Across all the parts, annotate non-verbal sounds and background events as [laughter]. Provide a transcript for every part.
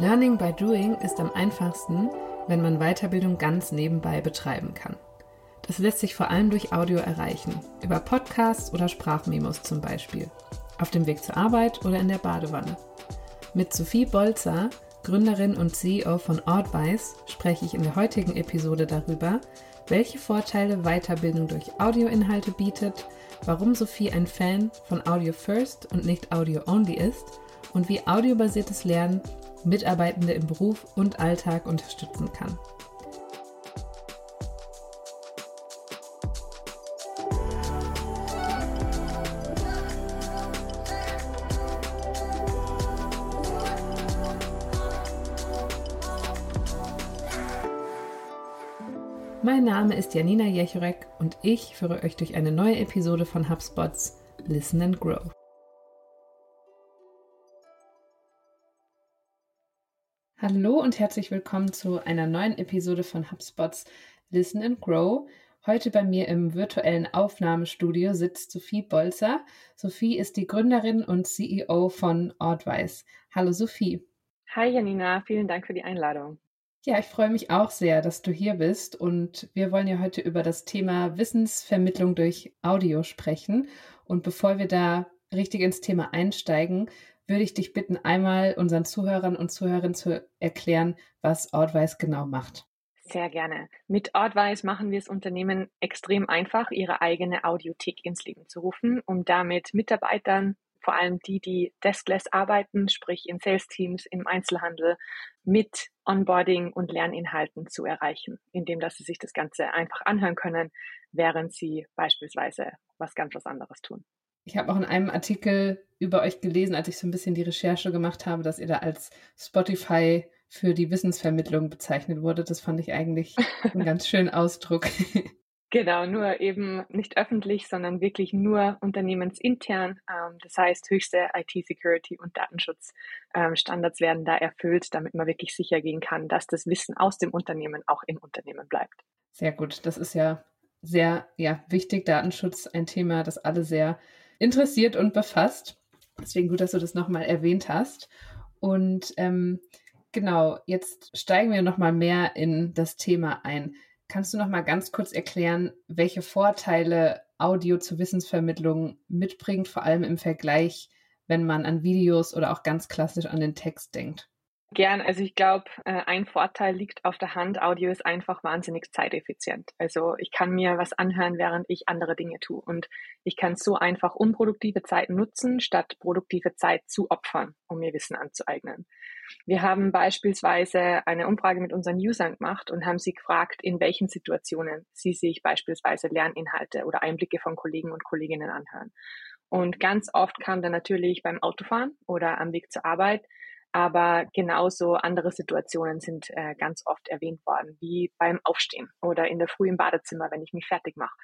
Learning by Doing ist am einfachsten, wenn man Weiterbildung ganz nebenbei betreiben kann. Das lässt sich vor allem durch Audio erreichen, über Podcasts oder Sprachmemos zum Beispiel, auf dem Weg zur Arbeit oder in der Badewanne. Mit Sophie Bolzer, Gründerin und CEO von Advice, spreche ich in der heutigen Episode darüber, welche Vorteile Weiterbildung durch Audioinhalte bietet, warum Sophie ein Fan von Audio First und nicht Audio Only ist und wie audiobasiertes Lernen Mitarbeitende im Beruf und Alltag unterstützen kann. Mein Name ist Janina Jechorek und ich führe euch durch eine neue Episode von HubSpots Listen and Grow. Hallo und herzlich willkommen zu einer neuen Episode von HubSpots Listen and Grow. Heute bei mir im virtuellen Aufnahmestudio sitzt Sophie Bolzer. Sophie ist die Gründerin und CEO von Advice. Hallo Sophie. Hi Janina, vielen Dank für die Einladung. Ja, ich freue mich auch sehr, dass du hier bist und wir wollen ja heute über das Thema Wissensvermittlung durch Audio sprechen. Und bevor wir da richtig ins Thema einsteigen, würde ich dich bitten, einmal unseren Zuhörern und Zuhörerinnen zu erklären, was Outwise genau macht. Sehr gerne. Mit Outwise machen wir es Unternehmen extrem einfach, ihre eigene Audiothek ins Leben zu rufen, um damit Mitarbeitern, vor allem die, die deskless arbeiten, sprich in Sales-Teams, im Einzelhandel, mit Onboarding und Lerninhalten zu erreichen, indem dass sie sich das Ganze einfach anhören können, während sie beispielsweise was ganz was anderes tun. Ich habe auch in einem Artikel über euch gelesen, als ich so ein bisschen die Recherche gemacht habe, dass ihr da als Spotify für die Wissensvermittlung bezeichnet wurde. Das fand ich eigentlich [laughs] einen ganz schönen Ausdruck. Genau, nur eben nicht öffentlich, sondern wirklich nur unternehmensintern. Ähm, das heißt, höchste IT-Security und Datenschutzstandards werden da erfüllt, damit man wirklich sicher gehen kann, dass das Wissen aus dem Unternehmen auch im Unternehmen bleibt. Sehr gut. Das ist ja sehr ja, wichtig. Datenschutz ein Thema, das alle sehr interessiert und befasst. Deswegen gut, dass du das nochmal erwähnt hast. Und ähm, genau, jetzt steigen wir nochmal mehr in das Thema ein. Kannst du nochmal ganz kurz erklären, welche Vorteile Audio zur Wissensvermittlung mitbringt, vor allem im Vergleich, wenn man an Videos oder auch ganz klassisch an den Text denkt? Gern. Also ich glaube, äh, ein Vorteil liegt auf der Hand. Audio ist einfach wahnsinnig zeiteffizient. Also ich kann mir was anhören, während ich andere Dinge tue. Und ich kann so einfach unproduktive Zeit nutzen, statt produktive Zeit zu opfern, um mir Wissen anzueignen. Wir haben beispielsweise eine Umfrage mit unseren Usern gemacht und haben sie gefragt, in welchen Situationen sie sich beispielsweise Lerninhalte oder Einblicke von Kollegen und Kolleginnen anhören. Und ganz oft kam dann natürlich beim Autofahren oder am Weg zur Arbeit aber genauso andere Situationen sind äh, ganz oft erwähnt worden, wie beim Aufstehen oder in der Früh im Badezimmer, wenn ich mich fertig mache.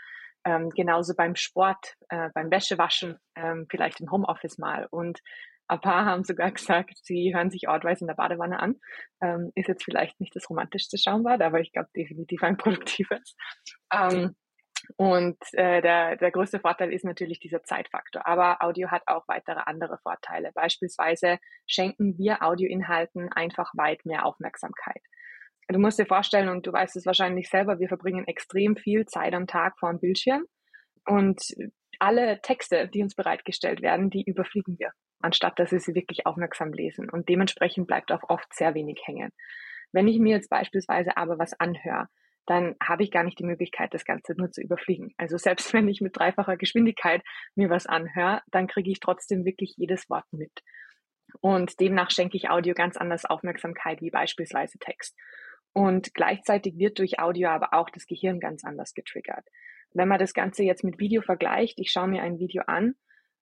Ähm, genauso beim Sport, äh, beim Wäschewaschen, ähm, vielleicht im Homeoffice mal. Und ein paar haben sogar gesagt, sie hören sich ortweise in der Badewanne an. Ähm, ist jetzt vielleicht nicht das romantischste Schaumbad, aber ich glaube definitiv ein [laughs] produktives. Ähm, und äh, der, der größte Vorteil ist natürlich dieser Zeitfaktor. Aber Audio hat auch weitere andere Vorteile. Beispielsweise schenken wir Audioinhalten einfach weit mehr Aufmerksamkeit. Du musst dir vorstellen, und du weißt es wahrscheinlich selber, wir verbringen extrem viel Zeit am Tag vor dem Bildschirm. Und alle Texte, die uns bereitgestellt werden, die überfliegen wir, anstatt dass wir sie wirklich aufmerksam lesen. Und dementsprechend bleibt auch oft sehr wenig hängen. Wenn ich mir jetzt beispielsweise aber was anhöre, dann habe ich gar nicht die Möglichkeit, das Ganze nur zu überfliegen. Also selbst wenn ich mit dreifacher Geschwindigkeit mir was anhöre, dann kriege ich trotzdem wirklich jedes Wort mit. Und demnach schenke ich Audio ganz anders Aufmerksamkeit wie beispielsweise Text. Und gleichzeitig wird durch Audio aber auch das Gehirn ganz anders getriggert. Wenn man das Ganze jetzt mit Video vergleicht, ich schaue mir ein Video an,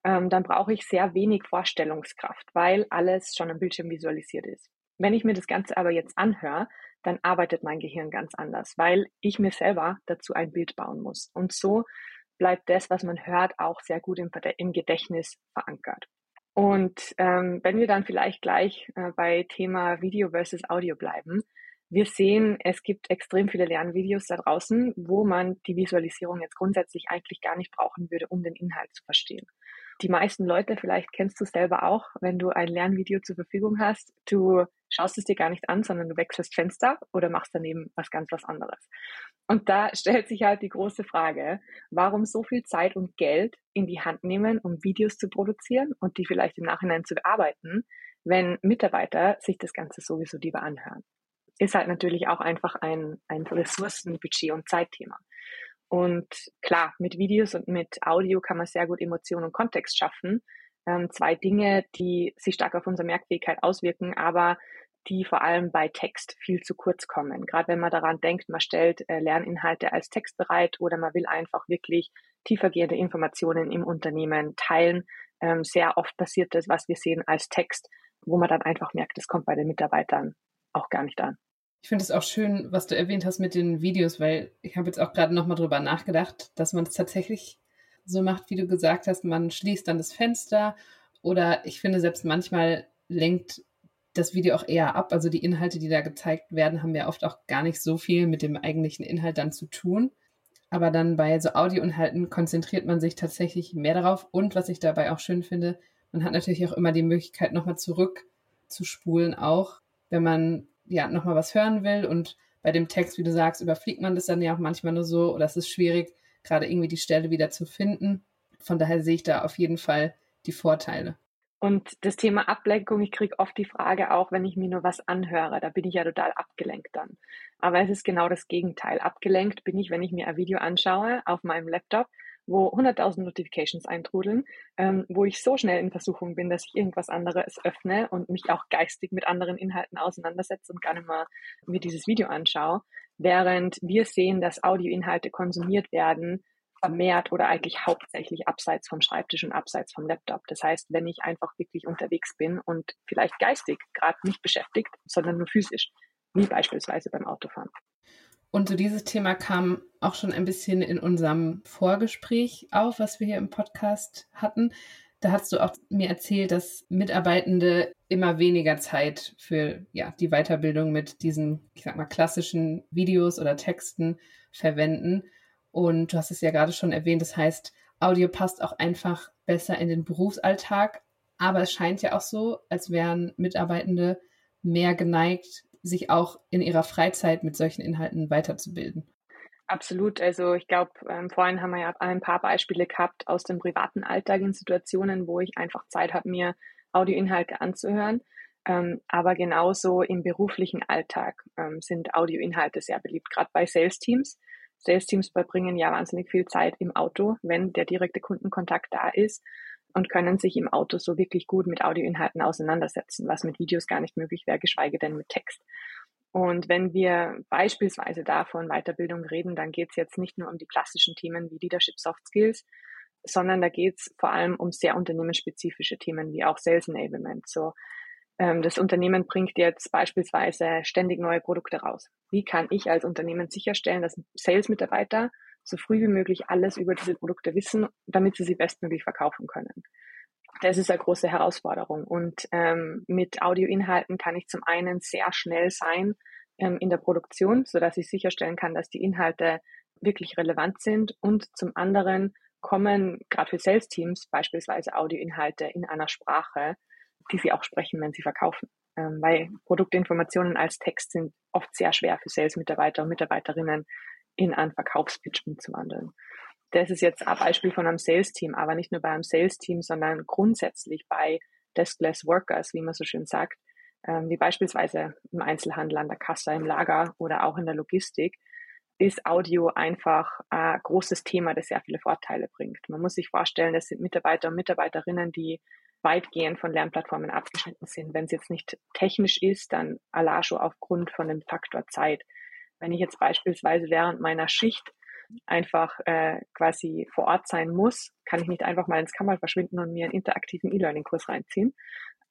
ähm, dann brauche ich sehr wenig Vorstellungskraft, weil alles schon am Bildschirm visualisiert ist. Wenn ich mir das Ganze aber jetzt anhöre, dann arbeitet mein Gehirn ganz anders, weil ich mir selber dazu ein Bild bauen muss. Und so bleibt das, was man hört, auch sehr gut im, im Gedächtnis verankert. Und ähm, wenn wir dann vielleicht gleich äh, bei Thema Video versus Audio bleiben, wir sehen, es gibt extrem viele Lernvideos da draußen, wo man die Visualisierung jetzt grundsätzlich eigentlich gar nicht brauchen würde, um den Inhalt zu verstehen. Die meisten Leute, vielleicht kennst du es selber auch, wenn du ein Lernvideo zur Verfügung hast, du schaust es dir gar nicht an, sondern du wechselst Fenster oder machst daneben was ganz was anderes. Und da [laughs] stellt sich halt die große Frage, warum so viel Zeit und Geld in die Hand nehmen, um Videos zu produzieren und die vielleicht im Nachhinein zu bearbeiten, wenn Mitarbeiter sich das Ganze sowieso lieber anhören. Ist halt natürlich auch einfach ein, ein Ressourcenbudget und Zeitthema. Und klar, mit Videos und mit Audio kann man sehr gut Emotionen und Kontext schaffen. Ähm, zwei Dinge, die sich stark auf unsere Merkfähigkeit auswirken, aber die vor allem bei Text viel zu kurz kommen. Gerade wenn man daran denkt, man stellt äh, Lerninhalte als Text bereit oder man will einfach wirklich tiefergehende Informationen im Unternehmen teilen. Ähm, sehr oft passiert das, was wir sehen, als Text, wo man dann einfach merkt, es kommt bei den Mitarbeitern auch gar nicht an. Ich finde es auch schön, was du erwähnt hast mit den Videos, weil ich habe jetzt auch gerade nochmal drüber nachgedacht, dass man es tatsächlich so macht, wie du gesagt hast, man schließt dann das Fenster oder ich finde selbst manchmal lenkt das Video auch eher ab. Also die Inhalte, die da gezeigt werden, haben ja oft auch gar nicht so viel mit dem eigentlichen Inhalt dann zu tun. Aber dann bei so Audioinhalten konzentriert man sich tatsächlich mehr darauf. Und was ich dabei auch schön finde, man hat natürlich auch immer die Möglichkeit, nochmal zurück zu spulen, auch wenn man ja, nochmal was hören will. Und bei dem Text, wie du sagst, überfliegt man das dann ja auch manchmal nur so oder es ist schwierig, gerade irgendwie die Stelle wieder zu finden. Von daher sehe ich da auf jeden Fall die Vorteile. Und das Thema Ablenkung, ich kriege oft die Frage auch, wenn ich mir nur was anhöre, da bin ich ja total abgelenkt dann. Aber es ist genau das Gegenteil. Abgelenkt bin ich, wenn ich mir ein Video anschaue auf meinem Laptop, wo 100.000 Notifications eintrudeln, ähm, wo ich so schnell in Versuchung bin, dass ich irgendwas anderes öffne und mich auch geistig mit anderen Inhalten auseinandersetze und gar nicht mal mir dieses Video anschaue, während wir sehen, dass Audioinhalte konsumiert werden, vermehrt oder eigentlich hauptsächlich abseits vom Schreibtisch und abseits vom Laptop. Das heißt, wenn ich einfach wirklich unterwegs bin und vielleicht geistig gerade nicht beschäftigt, sondern nur physisch, wie beispielsweise beim Autofahren. Und so dieses Thema kam auch schon ein bisschen in unserem Vorgespräch auf, was wir hier im Podcast hatten. Da hast du auch mir erzählt, dass Mitarbeitende immer weniger Zeit für ja, die Weiterbildung mit diesen, ich sag mal, klassischen Videos oder Texten verwenden. Und du hast es ja gerade schon erwähnt, das heißt, Audio passt auch einfach besser in den Berufsalltag. Aber es scheint ja auch so, als wären Mitarbeitende mehr geneigt, sich auch in ihrer Freizeit mit solchen Inhalten weiterzubilden. Absolut. Also ich glaube, ähm, vorhin haben wir ja ein paar Beispiele gehabt aus dem privaten Alltag in Situationen, wo ich einfach Zeit habe, mir Audioinhalte anzuhören. Ähm, aber genauso im beruflichen Alltag ähm, sind Audioinhalte sehr beliebt, gerade bei Sales-Teams. Sales-Teams verbringen ja wahnsinnig viel Zeit im Auto, wenn der direkte Kundenkontakt da ist und können sich im Auto so wirklich gut mit Audioinhalten auseinandersetzen, was mit Videos gar nicht möglich wäre, geschweige denn mit Text. Und wenn wir beispielsweise davon Weiterbildung reden, dann geht es jetzt nicht nur um die klassischen Themen wie Leadership Soft Skills, sondern da geht es vor allem um sehr unternehmensspezifische Themen wie auch Sales Enablement. So, ähm, das Unternehmen bringt jetzt beispielsweise ständig neue Produkte raus. Wie kann ich als Unternehmen sicherstellen, dass Sales-Mitarbeiter so früh wie möglich alles über diese Produkte wissen, damit sie sie bestmöglich verkaufen können. Das ist eine große Herausforderung. Und ähm, mit Audioinhalten kann ich zum einen sehr schnell sein ähm, in der Produktion, so dass ich sicherstellen kann, dass die Inhalte wirklich relevant sind. Und zum anderen kommen gerade für Sales-Teams beispielsweise Audioinhalte in einer Sprache, die sie auch sprechen, wenn sie verkaufen. Ähm, weil Produktinformationen als Text sind oft sehr schwer für Sales-Mitarbeiter und Mitarbeiterinnen in einen Verkaufspitch umzuwandeln. Das ist jetzt ein Beispiel von einem Sales-Team, aber nicht nur bei einem Sales-Team, sondern grundsätzlich bei Deskless Workers, wie man so schön sagt, ähm, wie beispielsweise im Einzelhandel, an der Kasse, im Lager oder auch in der Logistik, ist Audio einfach ein großes Thema, das sehr viele Vorteile bringt. Man muss sich vorstellen, das sind Mitarbeiter und Mitarbeiterinnen, die weitgehend von Lernplattformen abgeschnitten sind. Wenn es jetzt nicht technisch ist, dann allein schon aufgrund von dem Faktor Zeit. Wenn ich jetzt beispielsweise während meiner Schicht einfach äh, quasi vor Ort sein muss, kann ich nicht einfach mal ins Kammer verschwinden und mir einen interaktiven E-Learning-Kurs reinziehen.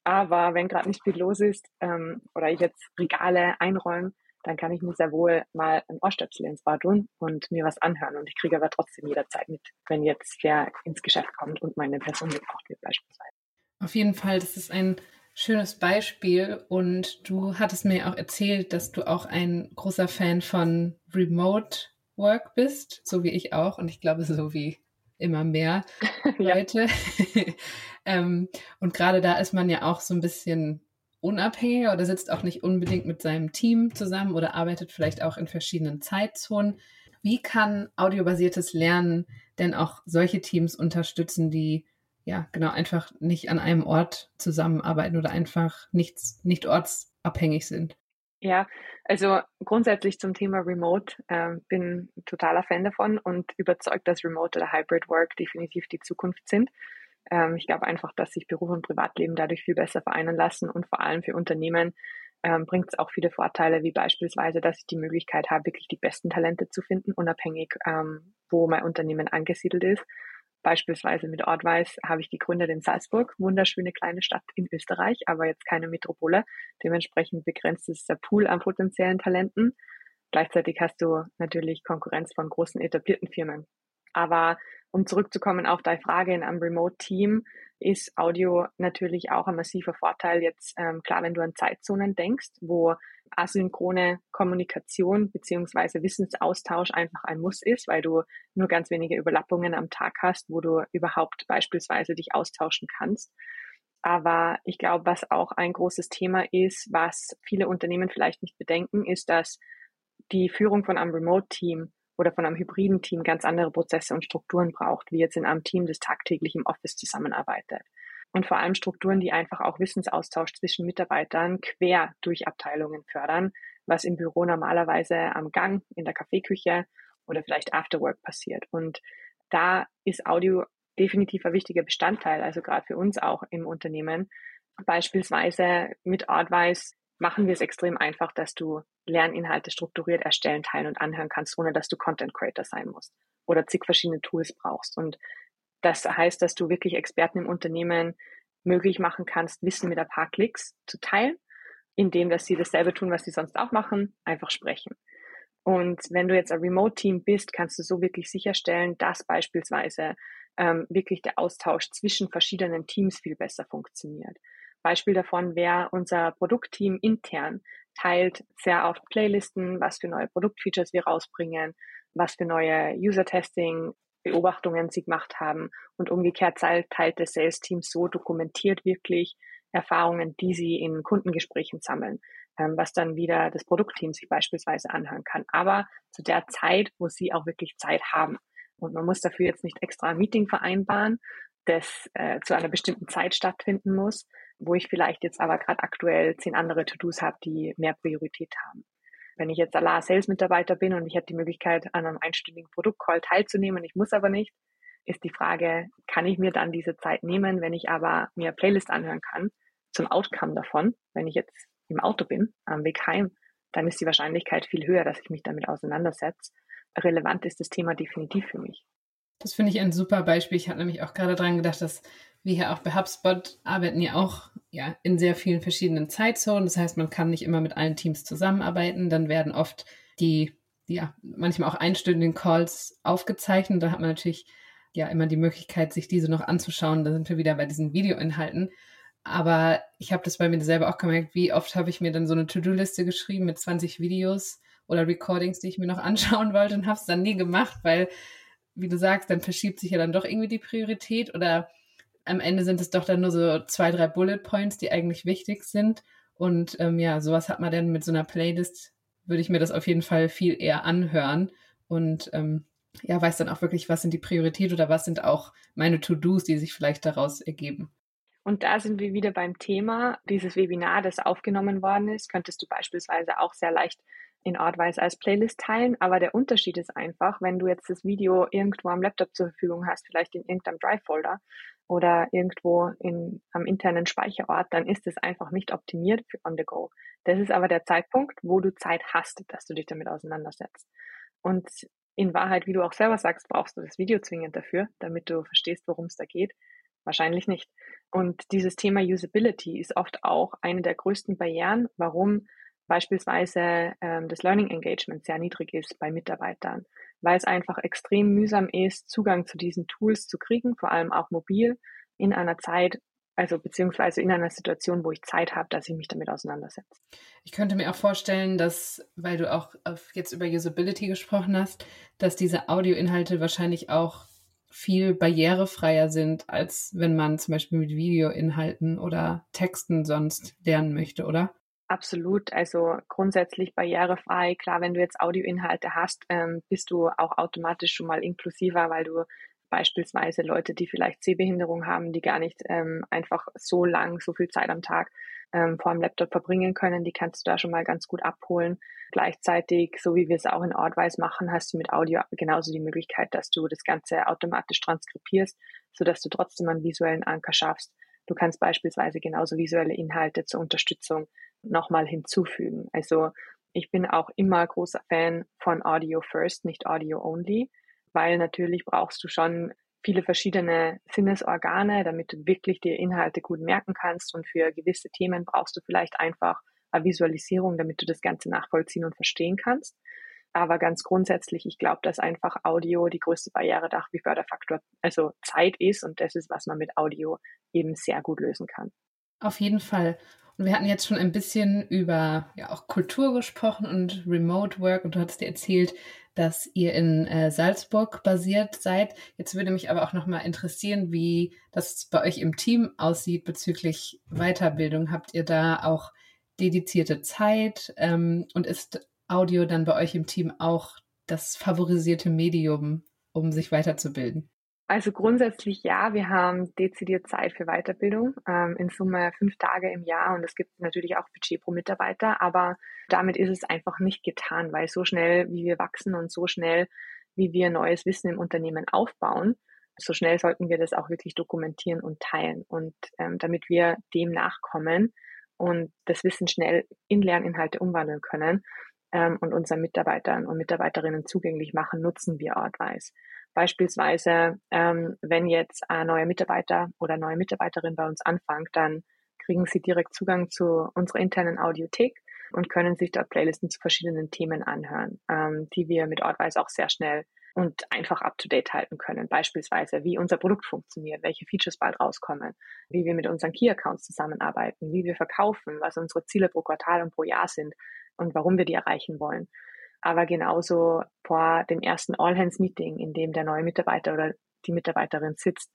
Aber wenn gerade nicht viel los ist ähm, oder ich jetzt Regale einräume, dann kann ich mir sehr wohl mal ein Ohrstöpsel ins Bar tun und mir was anhören. Und ich kriege aber trotzdem jederzeit mit, wenn jetzt wer ins Geschäft kommt und meine Person gebraucht wird beispielsweise. Auf jeden Fall, das ist ein schönes Beispiel und du hattest mir auch erzählt, dass du auch ein großer Fan von Remote Work bist, so wie ich auch und ich glaube so wie immer mehr [laughs] Leute. [laughs] ähm, und gerade da ist man ja auch so ein bisschen unabhängiger oder sitzt auch nicht unbedingt mit seinem Team zusammen oder arbeitet vielleicht auch in verschiedenen Zeitzonen. Wie kann audiobasiertes Lernen denn auch solche Teams unterstützen, die ja genau einfach nicht an einem Ort zusammenarbeiten oder einfach nichts, nicht ortsabhängig sind? Ja, also grundsätzlich zum Thema Remote äh, bin totaler Fan davon und überzeugt, dass Remote oder Hybrid Work definitiv die Zukunft sind. Ähm, ich glaube einfach, dass sich Beruf und Privatleben dadurch viel besser vereinen lassen und vor allem für Unternehmen ähm, bringt es auch viele Vorteile, wie beispielsweise, dass ich die Möglichkeit habe, wirklich die besten Talente zu finden, unabhängig, ähm, wo mein Unternehmen angesiedelt ist. Beispielsweise mit Ortweiss habe ich gegründet in Salzburg, wunderschöne kleine Stadt in Österreich, aber jetzt keine Metropole. Dementsprechend begrenzt ist der Pool an potenziellen Talenten. Gleichzeitig hast du natürlich Konkurrenz von großen etablierten Firmen. Aber um zurückzukommen auf deine Frage in einem Remote-Team, ist Audio natürlich auch ein massiver Vorteil. Jetzt ähm, klar, wenn du an Zeitzonen denkst, wo asynchrone Kommunikation beziehungsweise Wissensaustausch einfach ein Muss ist, weil du nur ganz wenige Überlappungen am Tag hast, wo du überhaupt beispielsweise dich austauschen kannst. Aber ich glaube, was auch ein großes Thema ist, was viele Unternehmen vielleicht nicht bedenken, ist, dass die Führung von einem Remote-Team oder von einem hybriden Team ganz andere Prozesse und Strukturen braucht, wie jetzt in einem Team, das tagtäglich im Office zusammenarbeitet. Und vor allem Strukturen, die einfach auch Wissensaustausch zwischen Mitarbeitern quer durch Abteilungen fördern, was im Büro normalerweise am Gang, in der Kaffeeküche oder vielleicht Afterwork passiert. Und da ist Audio definitiv ein wichtiger Bestandteil, also gerade für uns auch im Unternehmen. Beispielsweise mit Artwise machen wir es extrem einfach, dass du Lerninhalte strukturiert erstellen, teilen und anhören kannst, ohne dass du Content Creator sein musst oder zig verschiedene Tools brauchst. Und das heißt, dass du wirklich Experten im Unternehmen möglich machen kannst, Wissen mit ein paar Klicks zu teilen, indem dass sie dasselbe tun, was sie sonst auch machen, einfach sprechen. Und wenn du jetzt ein Remote-Team bist, kannst du so wirklich sicherstellen, dass beispielsweise ähm, wirklich der Austausch zwischen verschiedenen Teams viel besser funktioniert. Beispiel davon wäre unser Produktteam intern teilt sehr oft Playlisten, was für neue Produktfeatures wir rausbringen, was für neue User-Testing Beobachtungen sie gemacht haben und umgekehrt teilt das Sales-Team so dokumentiert wirklich Erfahrungen, die sie in Kundengesprächen sammeln, ähm, was dann wieder das Produktteam sich beispielsweise anhören kann. Aber zu der Zeit, wo sie auch wirklich Zeit haben. Und man muss dafür jetzt nicht extra ein Meeting vereinbaren, das äh, zu einer bestimmten Zeit stattfinden muss, wo ich vielleicht jetzt aber gerade aktuell zehn andere To-Dos habe, die mehr Priorität haben. Wenn ich jetzt Allah Sales Mitarbeiter bin und ich hätte die Möglichkeit, an einem einstündigen Produktcall teilzunehmen, ich muss aber nicht, ist die Frage, kann ich mir dann diese Zeit nehmen, wenn ich aber mir Playlist anhören kann zum Outcome davon, wenn ich jetzt im Auto bin, am Weg heim, dann ist die Wahrscheinlichkeit viel höher, dass ich mich damit auseinandersetze. Relevant ist das Thema definitiv für mich. Das finde ich ein super Beispiel. Ich habe nämlich auch gerade dran gedacht, dass wir hier auch bei HubSpot arbeiten ja auch ja, in sehr vielen verschiedenen Zeitzonen. Das heißt, man kann nicht immer mit allen Teams zusammenarbeiten. Dann werden oft die, ja, manchmal auch einstündigen Calls aufgezeichnet. Da hat man natürlich ja immer die Möglichkeit, sich diese noch anzuschauen. Da sind wir wieder bei diesen Videoinhalten. Aber ich habe das bei mir selber auch gemerkt, wie oft habe ich mir dann so eine To-Do-Liste geschrieben mit 20 Videos oder Recordings, die ich mir noch [laughs] anschauen wollte und habe es dann nie gemacht, weil wie du sagst, dann verschiebt sich ja dann doch irgendwie die Priorität oder am Ende sind es doch dann nur so zwei, drei Bullet Points, die eigentlich wichtig sind. Und ähm, ja, sowas hat man dann mit so einer Playlist, würde ich mir das auf jeden Fall viel eher anhören und ähm, ja, weiß dann auch wirklich, was sind die Priorität oder was sind auch meine To-Dos, die sich vielleicht daraus ergeben. Und da sind wir wieder beim Thema, dieses Webinar, das aufgenommen worden ist, könntest du beispielsweise auch sehr leicht in Artweise als Playlist teilen, aber der Unterschied ist einfach, wenn du jetzt das Video irgendwo am Laptop zur Verfügung hast, vielleicht in irgendeinem Drive-Folder oder irgendwo in, am internen Speicherort, dann ist es einfach nicht optimiert für On the Go. Das ist aber der Zeitpunkt, wo du Zeit hast, dass du dich damit auseinandersetzt. Und in Wahrheit, wie du auch selber sagst, brauchst du das Video zwingend dafür, damit du verstehst, worum es da geht. Wahrscheinlich nicht. Und dieses Thema Usability ist oft auch eine der größten Barrieren, warum beispielsweise ähm, das Learning Engagement sehr niedrig ist bei Mitarbeitern, weil es einfach extrem mühsam ist, Zugang zu diesen Tools zu kriegen, vor allem auch mobil in einer Zeit, also beziehungsweise in einer Situation, wo ich Zeit habe, dass ich mich damit auseinandersetze. Ich könnte mir auch vorstellen, dass, weil du auch jetzt über Usability gesprochen hast, dass diese Audioinhalte wahrscheinlich auch viel barrierefreier sind, als wenn man zum Beispiel mit Videoinhalten oder Texten sonst lernen möchte, oder? Absolut, also grundsätzlich barrierefrei. Klar, wenn du jetzt Audioinhalte hast, ähm, bist du auch automatisch schon mal inklusiver, weil du beispielsweise Leute, die vielleicht Sehbehinderung haben, die gar nicht ähm, einfach so lang, so viel Zeit am Tag ähm, vor dem Laptop verbringen können, die kannst du da schon mal ganz gut abholen. Gleichzeitig, so wie wir es auch in Ortwise machen, hast du mit Audio genauso die Möglichkeit, dass du das Ganze automatisch transkribierst, sodass du trotzdem einen visuellen Anker schaffst. Du kannst beispielsweise genauso visuelle Inhalte zur Unterstützung nochmal hinzufügen. Also ich bin auch immer großer Fan von Audio First, nicht Audio Only, weil natürlich brauchst du schon viele verschiedene Sinnesorgane, damit du wirklich dir Inhalte gut merken kannst und für gewisse Themen brauchst du vielleicht einfach eine Visualisierung, damit du das Ganze nachvollziehen und verstehen kannst. Aber ganz grundsätzlich, ich glaube, dass einfach Audio die größte Barriere nach wie Förderfaktor, also Zeit ist und das ist, was man mit Audio eben sehr gut lösen kann. Auf jeden Fall. Und wir hatten jetzt schon ein bisschen über ja auch Kultur gesprochen und Remote Work und du hattest dir erzählt, dass ihr in äh, Salzburg basiert seid. Jetzt würde mich aber auch noch mal interessieren, wie das bei euch im Team aussieht bezüglich Weiterbildung. Habt ihr da auch dedizierte Zeit ähm, und ist Audio dann bei euch im Team auch das favorisierte Medium, um sich weiterzubilden? Also grundsätzlich ja, wir haben dezidiert Zeit für Weiterbildung, ähm, in Summe fünf Tage im Jahr und es gibt natürlich auch Budget pro Mitarbeiter, aber damit ist es einfach nicht getan, weil so schnell, wie wir wachsen und so schnell, wie wir neues Wissen im Unternehmen aufbauen, so schnell sollten wir das auch wirklich dokumentieren und teilen. Und ähm, damit wir dem nachkommen und das Wissen schnell in Lerninhalte umwandeln können ähm, und unseren Mitarbeitern und Mitarbeiterinnen zugänglich machen, nutzen wir Artwise. Beispielsweise, ähm, wenn jetzt ein neuer Mitarbeiter oder neue Mitarbeiterin bei uns anfängt, dann kriegen sie direkt Zugang zu unserer internen Audiothek und können sich dort Playlisten zu verschiedenen Themen anhören, ähm, die wir mit Ortwise auch sehr schnell und einfach up-to-date halten können. Beispielsweise, wie unser Produkt funktioniert, welche Features bald rauskommen, wie wir mit unseren Key-Accounts zusammenarbeiten, wie wir verkaufen, was unsere Ziele pro Quartal und pro Jahr sind und warum wir die erreichen wollen aber genauso vor dem ersten All-Hands-Meeting, in dem der neue Mitarbeiter oder die Mitarbeiterin sitzt,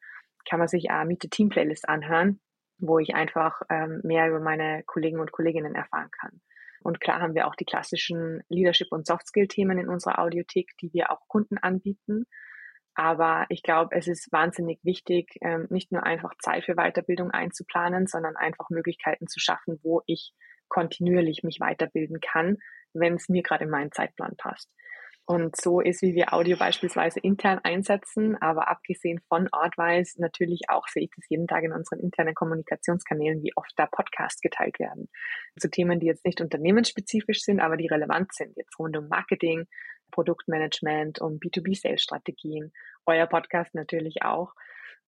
kann man sich auch Meet the Team Playlist anhören, wo ich einfach ähm, mehr über meine Kollegen und Kolleginnen erfahren kann. Und klar haben wir auch die klassischen Leadership- und Soft-Skill-Themen in unserer Audiothek, die wir auch Kunden anbieten. Aber ich glaube, es ist wahnsinnig wichtig, ähm, nicht nur einfach Zeit für Weiterbildung einzuplanen, sondern einfach Möglichkeiten zu schaffen, wo ich kontinuierlich mich weiterbilden kann, wenn es mir gerade in meinen Zeitplan passt. Und so ist, wie wir Audio beispielsweise intern einsetzen, aber abgesehen von Artwise natürlich auch sehe ich das jeden Tag in unseren internen Kommunikationskanälen, wie oft da Podcasts geteilt werden. Zu Themen, die jetzt nicht unternehmensspezifisch sind, aber die relevant sind, jetzt rund um Marketing, Produktmanagement, um B2B-Sales-Strategien, euer Podcast natürlich auch.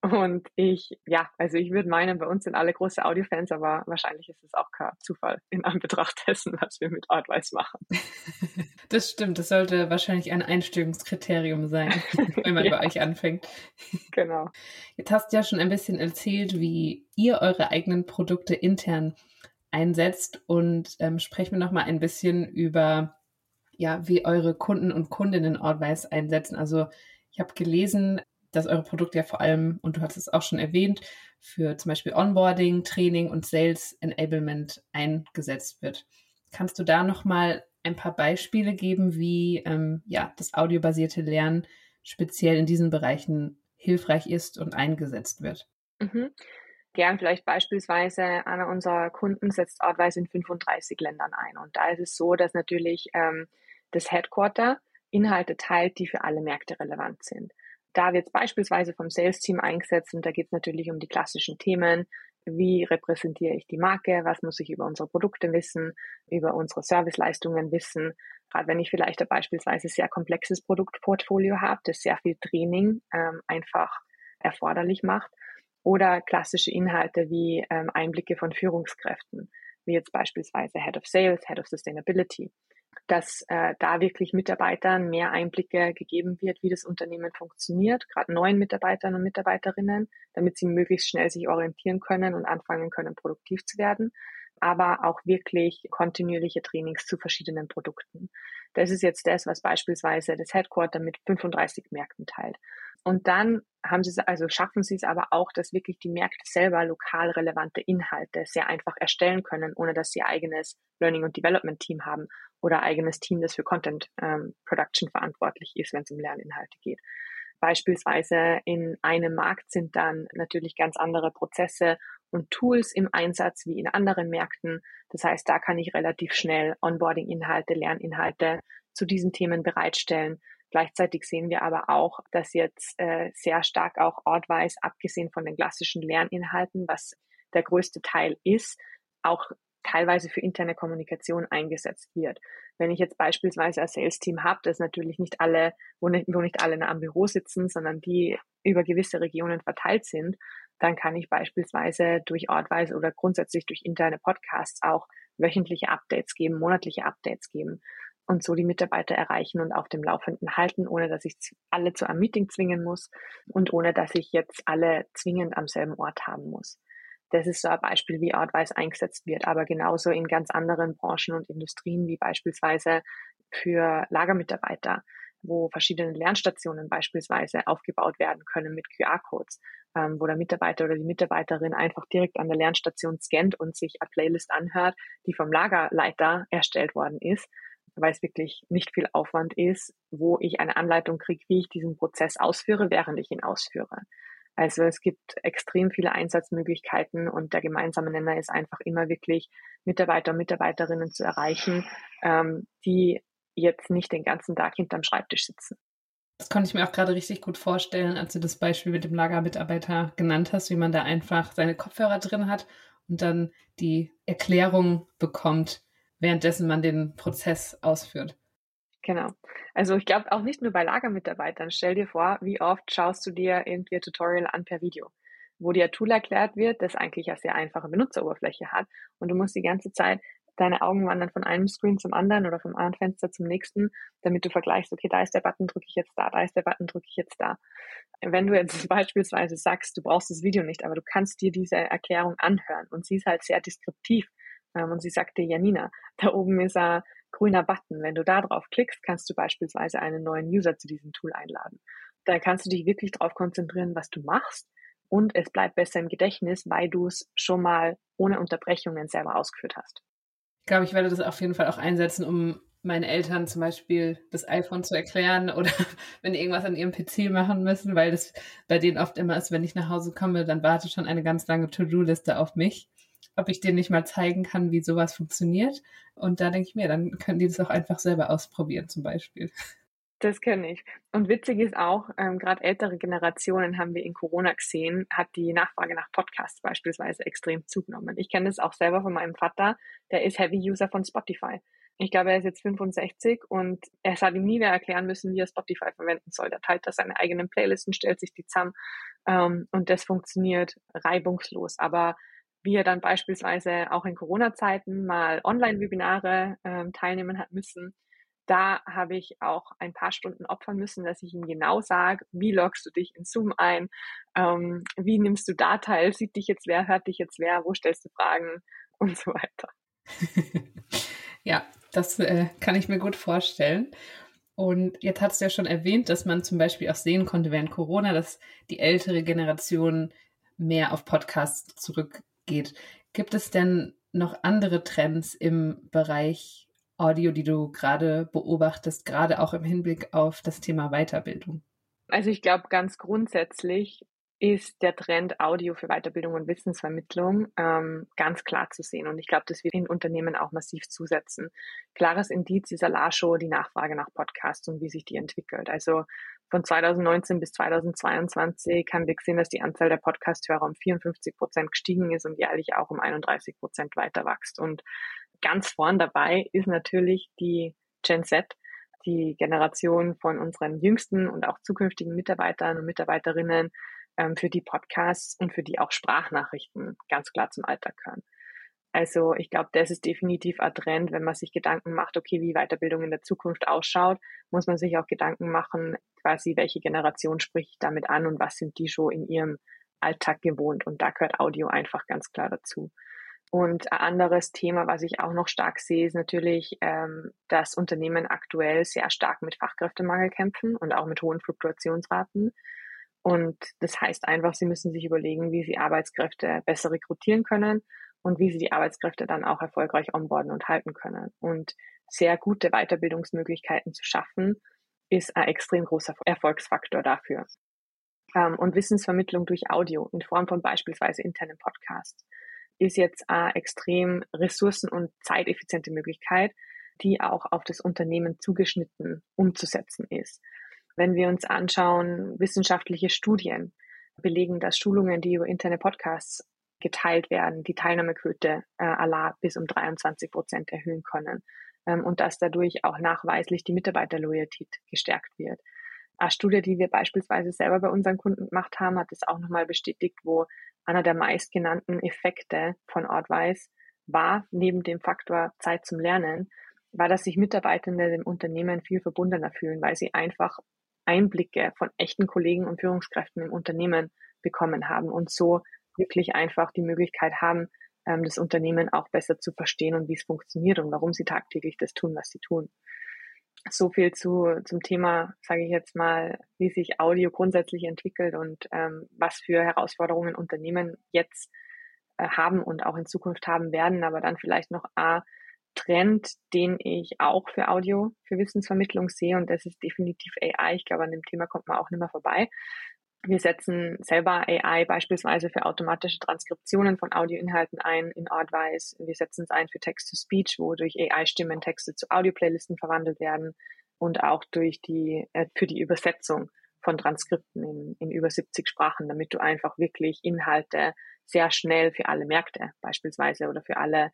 Und ich, ja, also ich würde meinen, bei uns sind alle große Audiofans, aber wahrscheinlich ist es auch kein Zufall in Anbetracht [laughs] dessen, was wir mit Artwise machen. [laughs] Das stimmt, das sollte wahrscheinlich ein Einstellungskriterium sein, [laughs] wenn man ja. bei euch anfängt. Genau. Jetzt hast du ja schon ein bisschen erzählt, wie ihr eure eigenen Produkte intern einsetzt und ähm, sprechen wir noch mal ein bisschen über ja, wie eure Kunden und Kundinnen Artwise einsetzen. Also ich habe gelesen, dass eure Produkte ja vor allem, und du hast es auch schon erwähnt, für zum Beispiel Onboarding, Training und Sales Enablement eingesetzt wird. Kannst du da nochmal ein paar Beispiele geben, wie ähm, ja, das audiobasierte Lernen speziell in diesen Bereichen hilfreich ist und eingesetzt wird? Mhm. Gern vielleicht beispielsweise einer unserer Kunden setzt Outwise in 35 Ländern ein. Und da ist es so, dass natürlich ähm, das Headquarter Inhalte teilt, die für alle Märkte relevant sind. Da wird es beispielsweise vom Sales-Team eingesetzt und da geht es natürlich um die klassischen Themen. Wie repräsentiere ich die Marke? Was muss ich über unsere Produkte wissen? Über unsere Serviceleistungen wissen? Gerade wenn ich vielleicht ein beispielsweise sehr komplexes Produktportfolio habe, das sehr viel Training ähm, einfach erforderlich macht. Oder klassische Inhalte wie ähm, Einblicke von Führungskräften, wie jetzt beispielsweise Head of Sales, Head of Sustainability dass äh, da wirklich Mitarbeitern mehr Einblicke gegeben wird, wie das Unternehmen funktioniert, gerade neuen Mitarbeitern und Mitarbeiterinnen, damit sie möglichst schnell sich orientieren können und anfangen können, produktiv zu werden, aber auch wirklich kontinuierliche Trainings zu verschiedenen Produkten. Das ist jetzt das, was beispielsweise das Headquarter mit 35 Märkten teilt. Und dann haben sie es, also schaffen sie es aber auch, dass wirklich die Märkte selber lokal relevante Inhalte sehr einfach erstellen können, ohne dass sie eigenes Learning und Development Team haben oder eigenes Team, das für Content ähm, Production verantwortlich ist, wenn es um Lerninhalte geht. Beispielsweise in einem Markt sind dann natürlich ganz andere Prozesse und Tools im Einsatz wie in anderen Märkten. Das heißt, da kann ich relativ schnell Onboarding-Inhalte, Lerninhalte zu diesen Themen bereitstellen. Gleichzeitig sehen wir aber auch, dass jetzt äh, sehr stark auch Ortwise, abgesehen von den klassischen Lerninhalten, was der größte Teil ist, auch teilweise für interne Kommunikation eingesetzt wird. Wenn ich jetzt beispielsweise ein Sales-Team habe, das natürlich nicht alle, wo nicht, wo nicht alle am Büro sitzen, sondern die über gewisse Regionen verteilt sind, dann kann ich beispielsweise durch Ortweise oder grundsätzlich durch interne Podcasts auch wöchentliche Updates geben, monatliche Updates geben und so die Mitarbeiter erreichen und auf dem Laufenden halten, ohne dass ich alle zu einem Meeting zwingen muss und ohne dass ich jetzt alle zwingend am selben Ort haben muss. Das ist so ein Beispiel, wie Outwise eingesetzt wird, aber genauso in ganz anderen Branchen und Industrien, wie beispielsweise für Lagermitarbeiter, wo verschiedene Lernstationen beispielsweise aufgebaut werden können mit QR-Codes, ähm, wo der Mitarbeiter oder die Mitarbeiterin einfach direkt an der Lernstation scannt und sich eine Playlist anhört, die vom Lagerleiter erstellt worden ist weil es wirklich nicht viel Aufwand ist, wo ich eine Anleitung kriege, wie ich diesen Prozess ausführe, während ich ihn ausführe. Also es gibt extrem viele Einsatzmöglichkeiten und der gemeinsame Nenner ist einfach immer wirklich Mitarbeiter und Mitarbeiterinnen zu erreichen, ähm, die jetzt nicht den ganzen Tag hinterm Schreibtisch sitzen. Das konnte ich mir auch gerade richtig gut vorstellen, als du das Beispiel mit dem Lagermitarbeiter genannt hast, wie man da einfach seine Kopfhörer drin hat und dann die Erklärung bekommt, währenddessen man den Prozess ausführt. Genau. Also ich glaube auch nicht nur bei Lagermitarbeitern. Stell dir vor, wie oft schaust du dir irgendwie ein Tutorial an per Video, wo dir ein Tool erklärt wird, das eigentlich eine sehr einfache Benutzeroberfläche hat und du musst die ganze Zeit deine Augen wandern von einem Screen zum anderen oder vom einen Fenster zum nächsten, damit du vergleichst, okay, da ist der Button, drücke ich jetzt da, da ist der Button, drücke ich jetzt da. Wenn du jetzt [laughs] beispielsweise sagst, du brauchst das Video nicht, aber du kannst dir diese Erklärung anhören und sie ist halt sehr deskriptiv und sie sagte, Janina, da oben ist ein grüner Button. Wenn du da drauf klickst, kannst du beispielsweise einen neuen User zu diesem Tool einladen. Da kannst du dich wirklich darauf konzentrieren, was du machst. Und es bleibt besser im Gedächtnis, weil du es schon mal ohne Unterbrechungen selber ausgeführt hast. Ich glaube, ich werde das auf jeden Fall auch einsetzen, um meinen Eltern zum Beispiel das iPhone zu erklären [laughs] oder wenn irgendwas an ihrem PC machen müssen, weil das bei denen oft immer ist, wenn ich nach Hause komme, dann wartet schon eine ganz lange To-Do-Liste auf mich ob ich denen nicht mal zeigen kann, wie sowas funktioniert. Und da denke ich mir, dann können die das auch einfach selber ausprobieren zum Beispiel. Das kenne ich. Und witzig ist auch, ähm, gerade ältere Generationen haben wir in Corona gesehen, hat die Nachfrage nach Podcasts beispielsweise extrem zugenommen. Ich kenne das auch selber von meinem Vater, der ist Heavy-User von Spotify. Ich glaube, er ist jetzt 65 und es hat ihm nie mehr erklären müssen, wie er Spotify verwenden soll. Der teilt da seine eigenen Playlisten, stellt sich die zusammen ähm, und das funktioniert reibungslos. Aber wie er dann beispielsweise auch in Corona-Zeiten mal Online-Webinare ähm, teilnehmen hat müssen. Da habe ich auch ein paar Stunden opfern müssen, dass ich ihm genau sage, wie loggst du dich in Zoom ein, ähm, wie nimmst du da teil, sieht dich jetzt wer, hört dich jetzt wer, wo stellst du Fragen [laughs] und so weiter. [laughs] ja, das äh, kann ich mir gut vorstellen. Und jetzt hast du ja schon erwähnt, dass man zum Beispiel auch sehen konnte während Corona, dass die ältere Generation mehr auf Podcasts zurück geht. Gibt es denn noch andere Trends im Bereich Audio, die du gerade beobachtest, gerade auch im Hinblick auf das Thema Weiterbildung? Also ich glaube, ganz grundsätzlich ist der Trend Audio für Weiterbildung und Wissensvermittlung ähm, ganz klar zu sehen. Und ich glaube, das wird in Unternehmen auch massiv zusetzen. Klares Indiz ist Alasho die Nachfrage nach Podcasts und wie sich die entwickelt. Also von 2019 bis 2022 haben wir gesehen, dass die Anzahl der Podcast-Hörer um 54 Prozent gestiegen ist und jährlich auch um 31 Prozent weiter wächst. Und ganz vorn dabei ist natürlich die Gen Z, die Generation von unseren jüngsten und auch zukünftigen Mitarbeitern und Mitarbeiterinnen, ähm, für die Podcasts und für die auch Sprachnachrichten ganz klar zum Alltag gehören. Also ich glaube, das ist definitiv ein Trend, wenn man sich Gedanken macht, okay, wie Weiterbildung in der Zukunft ausschaut, muss man sich auch Gedanken machen, quasi, welche Generation spricht damit an und was sind die schon in ihrem Alltag gewohnt. Und da gehört Audio einfach ganz klar dazu. Und ein anderes Thema, was ich auch noch stark sehe, ist natürlich, ähm, dass Unternehmen aktuell sehr stark mit Fachkräftemangel kämpfen und auch mit hohen Fluktuationsraten. Und das heißt einfach, sie müssen sich überlegen, wie sie Arbeitskräfte besser rekrutieren können und wie sie die Arbeitskräfte dann auch erfolgreich onboarden und halten können. Und sehr gute Weiterbildungsmöglichkeiten zu schaffen, ist ein extrem großer Erfolgsfaktor dafür. Ähm, und Wissensvermittlung durch Audio in Form von beispielsweise internen Podcasts ist jetzt eine extrem ressourcen- und zeiteffiziente Möglichkeit, die auch auf das Unternehmen zugeschnitten umzusetzen ist. Wenn wir uns anschauen, wissenschaftliche Studien belegen, dass Schulungen, die über interne Podcasts geteilt werden, die Teilnahmequote äh, aller bis um 23 Prozent erhöhen können ähm, und dass dadurch auch nachweislich die Mitarbeiterloyalität gestärkt wird. Eine Studie, die wir beispielsweise selber bei unseren Kunden gemacht haben, hat es auch nochmal bestätigt, wo einer der meistgenannten Effekte von Ortwise war, neben dem Faktor Zeit zum Lernen, war, dass sich Mitarbeitende dem Unternehmen viel verbundener fühlen, weil sie einfach Einblicke von echten Kollegen und Führungskräften im Unternehmen bekommen haben und so wirklich einfach die Möglichkeit haben, ähm, das Unternehmen auch besser zu verstehen und wie es funktioniert und warum sie tagtäglich das tun, was sie tun. So viel zu, zum Thema, sage ich jetzt mal, wie sich Audio grundsätzlich entwickelt und ähm, was für Herausforderungen Unternehmen jetzt äh, haben und auch in Zukunft haben werden, aber dann vielleicht noch A, Trend, den ich auch für Audio, für Wissensvermittlung sehe und das ist definitiv AI. Ich glaube, an dem Thema kommt man auch nicht mehr vorbei. Wir setzen selber AI beispielsweise für automatische Transkriptionen von Audioinhalten ein in Artwise. Wir setzen es ein für Text-to-Speech, wo durch AI-Stimmen Texte zu Audio-Playlisten verwandelt werden und auch durch die, äh, für die Übersetzung von Transkripten in, in über 70 Sprachen, damit du einfach wirklich Inhalte sehr schnell für alle Märkte beispielsweise oder für alle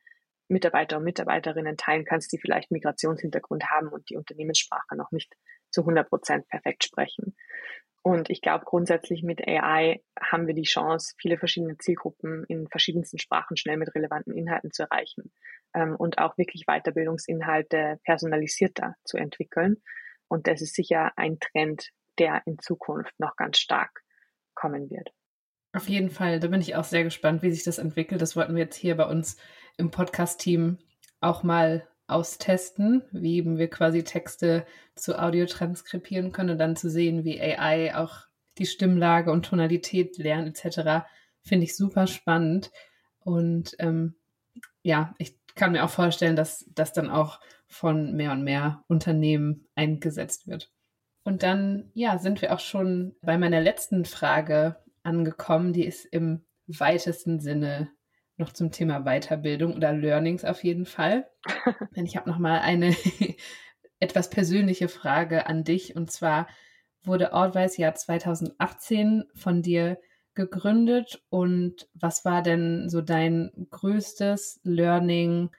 Mitarbeiter und Mitarbeiterinnen teilen kannst, die vielleicht Migrationshintergrund haben und die Unternehmenssprache noch nicht zu 100 Prozent perfekt sprechen. Und ich glaube, grundsätzlich mit AI haben wir die Chance, viele verschiedene Zielgruppen in verschiedensten Sprachen schnell mit relevanten Inhalten zu erreichen ähm, und auch wirklich Weiterbildungsinhalte personalisierter zu entwickeln. Und das ist sicher ein Trend, der in Zukunft noch ganz stark kommen wird. Auf jeden Fall, da bin ich auch sehr gespannt, wie sich das entwickelt. Das wollten wir jetzt hier bei uns im Podcast-Team auch mal austesten, wie eben wir quasi Texte zu Audio transkribieren können und dann zu sehen, wie AI auch die Stimmlage und Tonalität lernt etc. Finde ich super spannend. Und ähm, ja, ich kann mir auch vorstellen, dass das dann auch von mehr und mehr Unternehmen eingesetzt wird. Und dann, ja, sind wir auch schon bei meiner letzten Frage angekommen. Die ist im weitesten Sinne noch zum Thema Weiterbildung oder Learnings auf jeden Fall. [laughs] Denn ich habe noch mal eine [laughs] etwas persönliche Frage an dich und zwar wurde Ordwise ja 2018 von dir gegründet und was war denn so dein größtes Learning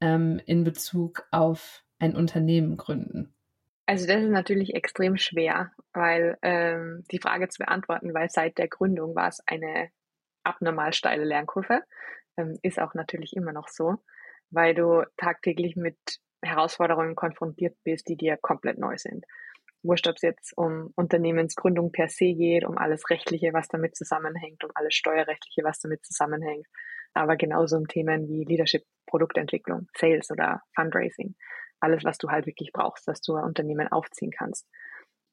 ähm, in Bezug auf ein Unternehmen gründen? Also das ist natürlich extrem schwer, weil ähm, die Frage zu beantworten, weil seit der Gründung war es eine abnormal steile Lernkurve, ähm, ist auch natürlich immer noch so, weil du tagtäglich mit Herausforderungen konfrontiert bist, die dir komplett neu sind. Wurscht, ob es jetzt um Unternehmensgründung per se geht, um alles Rechtliche, was damit zusammenhängt, um alles Steuerrechtliche, was damit zusammenhängt, aber genauso um Themen wie Leadership, Produktentwicklung, Sales oder Fundraising alles, was du halt wirklich brauchst, dass du ein Unternehmen aufziehen kannst.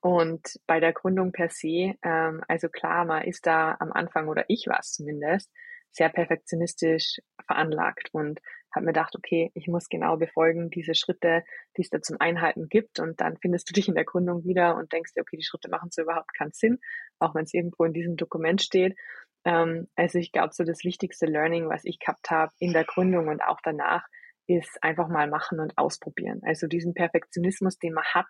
Und bei der Gründung per se, ähm, also klar, man ist da am Anfang, oder ich war es zumindest, sehr perfektionistisch veranlagt und habe mir gedacht, okay, ich muss genau befolgen diese Schritte, die es da zum Einhalten gibt und dann findest du dich in der Gründung wieder und denkst dir, okay, die Schritte machen so überhaupt keinen Sinn, auch wenn es irgendwo in diesem Dokument steht. Ähm, also ich glaube, so das wichtigste Learning, was ich gehabt habe in der Gründung und auch danach, ist einfach mal machen und ausprobieren. Also diesen Perfektionismus, den man hat,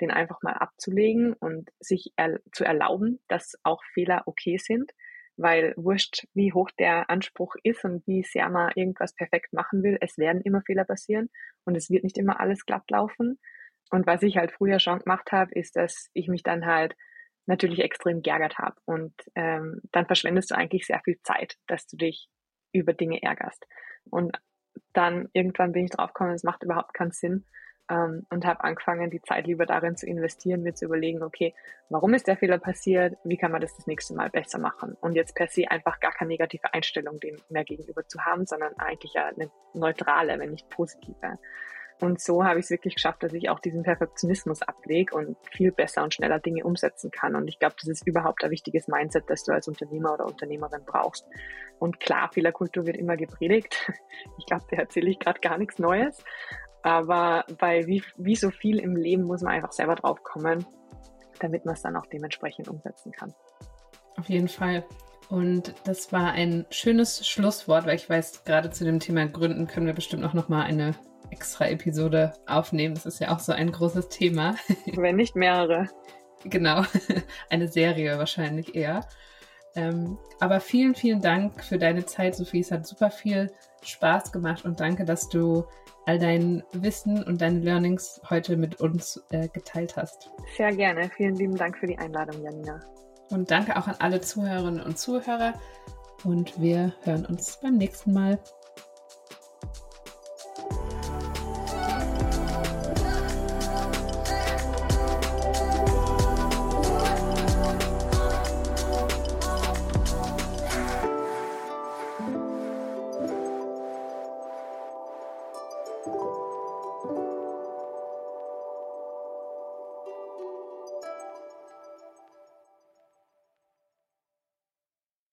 den einfach mal abzulegen und sich er zu erlauben, dass auch Fehler okay sind, weil wurscht, wie hoch der Anspruch ist und wie sehr man irgendwas perfekt machen will, es werden immer Fehler passieren und es wird nicht immer alles glatt laufen. Und was ich halt früher schon gemacht habe, ist, dass ich mich dann halt natürlich extrem geärgert habe und ähm, dann verschwendest du eigentlich sehr viel Zeit, dass du dich über Dinge ärgerst. Und dann irgendwann bin ich drauf gekommen, es macht überhaupt keinen Sinn ähm, und habe angefangen, die Zeit lieber darin zu investieren, mir zu überlegen, okay, warum ist der Fehler passiert, wie kann man das das nächste Mal besser machen und jetzt per se einfach gar keine negative Einstellung dem mehr gegenüber zu haben, sondern eigentlich eine neutrale, wenn nicht positive. Und so habe ich es wirklich geschafft, dass ich auch diesen Perfektionismus ablege und viel besser und schneller Dinge umsetzen kann. Und ich glaube, das ist überhaupt ein wichtiges Mindset, das du als Unternehmer oder Unternehmerin brauchst. Und klar, Fehlerkultur wird immer gepredigt. [laughs] Ich glaube, da erzähle ich gerade gar nichts Neues. Aber bei wie, wie so viel im Leben muss man einfach selber drauf kommen, damit man es dann auch dementsprechend umsetzen kann. Auf jeden Fall. Und das war ein schönes Schlusswort, weil ich weiß, gerade zu dem Thema Gründen können wir bestimmt auch noch mal eine extra Episode aufnehmen. Das ist ja auch so ein großes Thema. [laughs] Wenn nicht mehrere. Genau, [laughs] eine Serie wahrscheinlich eher. Ähm, aber vielen, vielen Dank für deine Zeit, Sophie. Es hat super viel Spaß gemacht und danke, dass du all dein Wissen und deine Learnings heute mit uns äh, geteilt hast. Sehr gerne. Vielen lieben Dank für die Einladung, Janina. Und danke auch an alle Zuhörerinnen und Zuhörer. Und wir hören uns beim nächsten Mal.